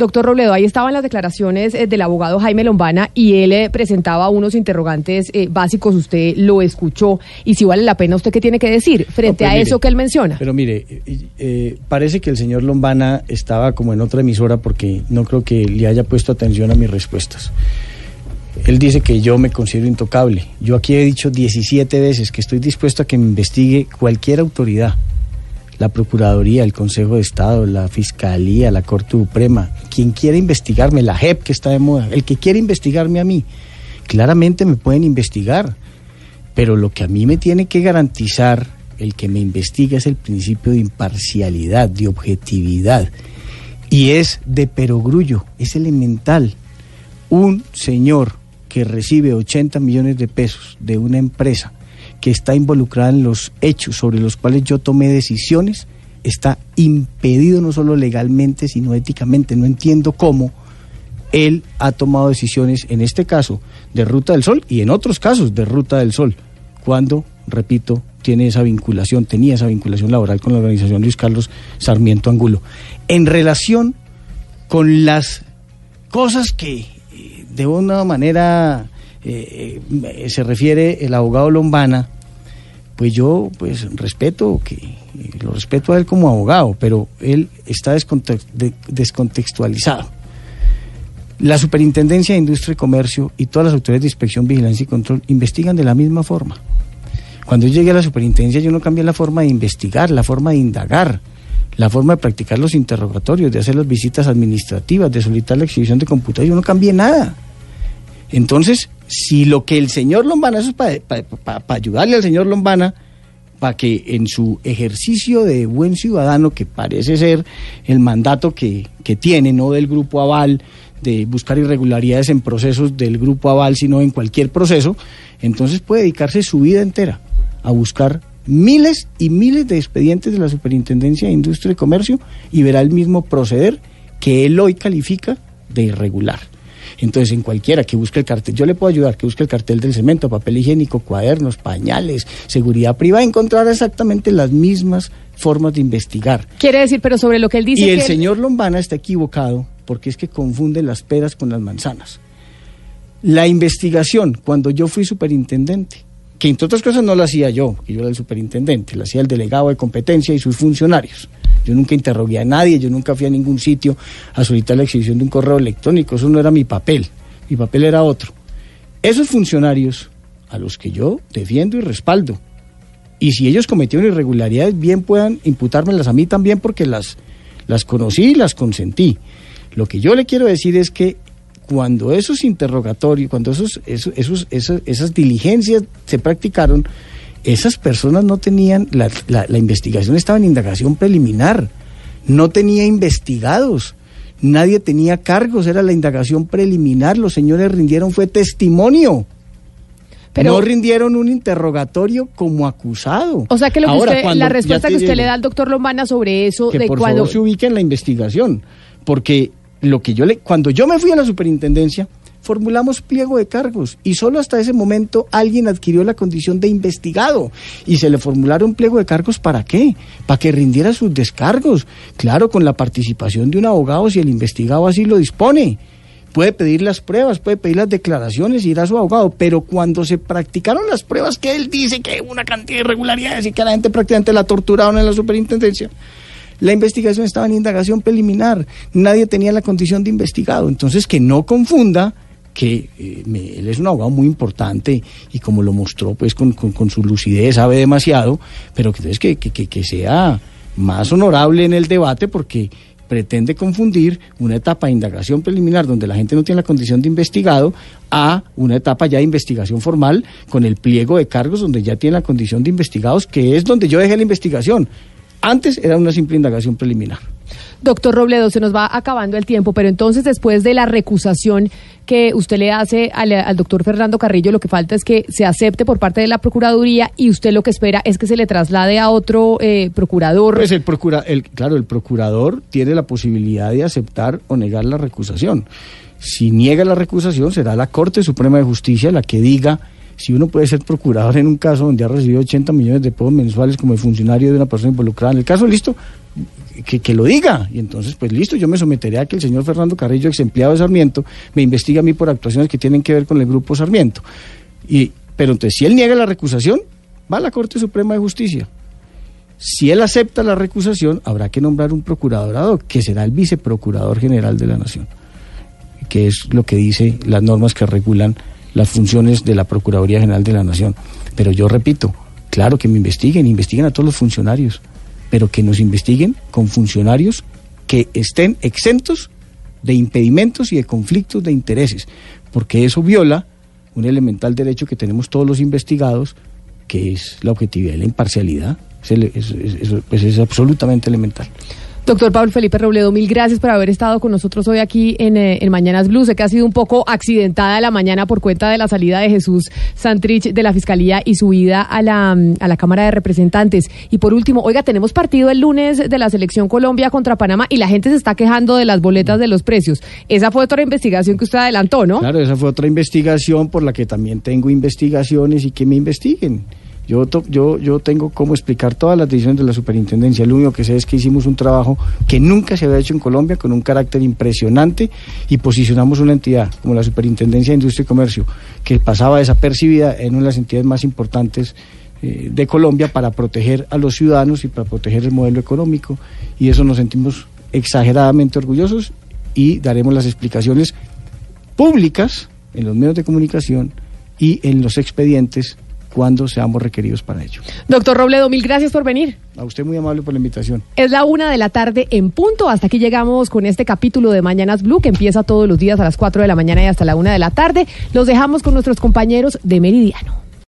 Doctor Robledo, ahí estaban las declaraciones eh, del abogado Jaime Lombana y él eh, presentaba unos interrogantes eh, básicos, usted lo escuchó y si vale la pena, ¿usted qué tiene que decir frente No, pues a mire, eso que él menciona? Pero mire, parece que el señor Lombana estaba como en otra emisora porque no creo que le haya puesto atención a mis respuestas. Él dice que yo me considero intocable. Yo aquí he dicho 17 veces que estoy dispuesto a que me investigue cualquier autoridad. La Procuraduría, el Consejo de Estado, la Fiscalía, la Corte Suprema, quien quiera investigarme, la JEP que está de moda, el que quiera investigarme a mí, claramente me pueden investigar. Pero lo que a mí me tiene que garantizar el que me investiga es el principio de imparcialidad, de objetividad. Y es de perogrullo, es elemental. Un señor que recibe 80 millones de pesos de una empresa que está involucrada en los hechos sobre los cuales yo tomé decisiones, está impedido no solo legalmente, sino éticamente. No entiendo cómo él ha tomado decisiones, en este caso, de Ruta del Sol y en otros casos de Ruta del Sol, cuando, repito, tiene esa vinculación, tenía esa vinculación laboral con la organización Luis Carlos Sarmiento Angulo. En relación con las cosas que eh, de una manera eh, eh, se refiere el abogado Lombana, pues yo pues respeto que eh, lo respeto a él como abogado, pero él está descontext- de- descontextualizado. La Superintendencia de Industria y Comercio y todas las autoridades de inspección, vigilancia y control investigan de la misma forma. Cuando yo llegué a la superintendencia yo no cambié la forma de investigar, la forma de indagar, la forma de practicar los interrogatorios, de hacer las visitas administrativas, de solicitar la exhibición de computadores, yo no cambié nada. Entonces, si lo que el señor Lombana, eso es para ayudarle al señor Lombana, para que en su ejercicio de buen ciudadano, que parece ser el mandato que, que tiene, no del grupo aval, de buscar irregularidades en procesos del grupo aval, sino en cualquier proceso, entonces puede dedicarse su vida entera a buscar miles y miles de expedientes de la Superintendencia de Industria y Comercio y verá el mismo proceder que él hoy califica de irregular. Entonces, en cualquiera que busque el cartel, yo le puedo ayudar, que busque el cartel del cemento, papel higiénico, cuadernos, pañales, seguridad privada, encontrar exactamente las mismas formas de investigar. Quiere decir, pero sobre lo que él dice Y el que él- señor Lombana está equivocado porque es que confunde las peras con las manzanas. La investigación, cuando yo fui superintendente, que entre otras cosas no la hacía yo, que yo era el superintendente, la hacía el delegado de competencia y sus funcionarios. Yo nunca interrogué a nadie, yo nunca fui a ningún sitio a solicitar la exhibición de un correo electrónico, eso no era mi papel, mi papel era otro. Esos funcionarios a los que yo defiendo y respaldo, y si ellos cometieron irregularidades, bien puedan imputármelas a mí también porque las, las conocí y las consentí. Lo que yo le quiero decir es que cuando esos interrogatorios, cuando esos, esos, esos- esas, esas diligencias se practicaron, esas personas no tenían, la, la- la investigación estaba en indagación preliminar, no tenía investigados, nadie tenía cargos, era la indagación preliminar, los señores rindieron, fue testimonio. Pero- no rindieron un interrogatorio como acusado. O sea que, lo que Ahora, usted- la respuesta que usted le da al doctor Lombana sobre eso que de por cuando favor se ubique en la investigación, porque lo que yo le, cuando yo me fui a la superintendencia, formulamos pliego de cargos y solo hasta ese momento alguien adquirió la condición de investigado y se le formularon pliego de cargos para qué? Para que rindiera sus descargos, claro, con la participación de un abogado si el investigado así lo dispone. Puede pedir las pruebas, puede pedir las declaraciones ir a su abogado, pero cuando se practicaron las pruebas que él dice que una cantidad de irregularidades y que la gente prácticamente la torturaron en la superintendencia, la investigación estaba en indagación preliminar, nadie tenía la condición de investigado. Entonces, que no confunda que eh, me- él es un abogado muy importante y como lo mostró pues con, con- su lucidez, sabe demasiado, pero que, entonces que, que- que sea más honorable en el debate porque pretende confundir una etapa de indagación preliminar donde la gente no tiene la condición de investigado a una etapa ya de investigación formal con el pliego de cargos donde ya tiene la condición de investigados, que es donde yo dejé la investigación. Antes era una simple indagación preliminar. Doctor Robledo, se nos va acabando el tiempo, pero entonces después de la recusación que usted le hace al, doctor Fernando Carrillo, lo que falta es que se acepte por parte de la Procuraduría y usted lo que espera es que se le traslade a otro eh, procurador. Pues el procura, el, claro, el procurador tiene la posibilidad de aceptar o negar la recusación. Si niega la recusación, será la Corte Suprema de Justicia la que diga Si uno puede ser procurador en un caso donde ha recibido 80 millones de pesos mensuales como funcionario de una persona involucrada en el caso, listo, que, que, lo diga. Y entonces, pues listo, yo me someteré a que el señor Fernando Carrillo, ex empleado de Sarmiento, me investigue a mí por actuaciones que tienen que ver con el grupo Sarmiento. Y, pero entonces, si él niega la recusación, va a la Corte Suprema de Justicia. Si él acepta la recusación, habrá que nombrar un procurador que será el viceprocurador general de la Nación, que es lo que dice las normas que regulan las funciones de la Procuraduría General de la Nación. Pero yo repito, claro que me investiguen, investiguen a todos los funcionarios, pero que nos investiguen con funcionarios que estén exentos de impedimentos y de conflictos de intereses, porque eso viola un elemental derecho que tenemos todos los investigados, que es la objetividad y la imparcialidad. Es, es, pues es absolutamente elemental. Doctor Pablo Felipe Robledo, mil gracias por haber estado con nosotros hoy aquí en, eh, en, Mañanas Blue. Sé que ha sido un poco accidentada la mañana por cuenta de la salida de Jesús Santrich de la Fiscalía y su ida a la, a la Cámara de Representantes. Y por último, oiga, tenemos partido el lunes de la Selección Colombia contra Panamá y la gente se está quejando de las boletas de los precios. Esa fue otra investigación que usted adelantó, ¿no? Claro, esa fue otra investigación por la que también tengo investigaciones y que me investiguen. Yo, tengo cómo explicar todas las decisiones de la superintendencia. Lo único que sé es que hicimos un trabajo que nunca se había hecho en Colombia con un carácter impresionante y posicionamos una entidad como la Superintendencia de Industria y Comercio, que pasaba desapercibida en una de las entidades más importantes eh, de Colombia para proteger a los ciudadanos y para proteger el modelo económico. Y eso nos sentimos exageradamente orgullosos y daremos las explicaciones públicas en los medios de comunicación y en los expedientes cuando seamos requeridos para ello. Doctor Robledo, mil gracias por venir. A usted muy amable por la invitación. Es la una de la tarde en punto. Hasta aquí llegamos con este capítulo de Mañanas Blue que empieza todos los días a las 4 de la mañana y hasta la una de la tarde. Los dejamos con nuestros compañeros de Meridiano.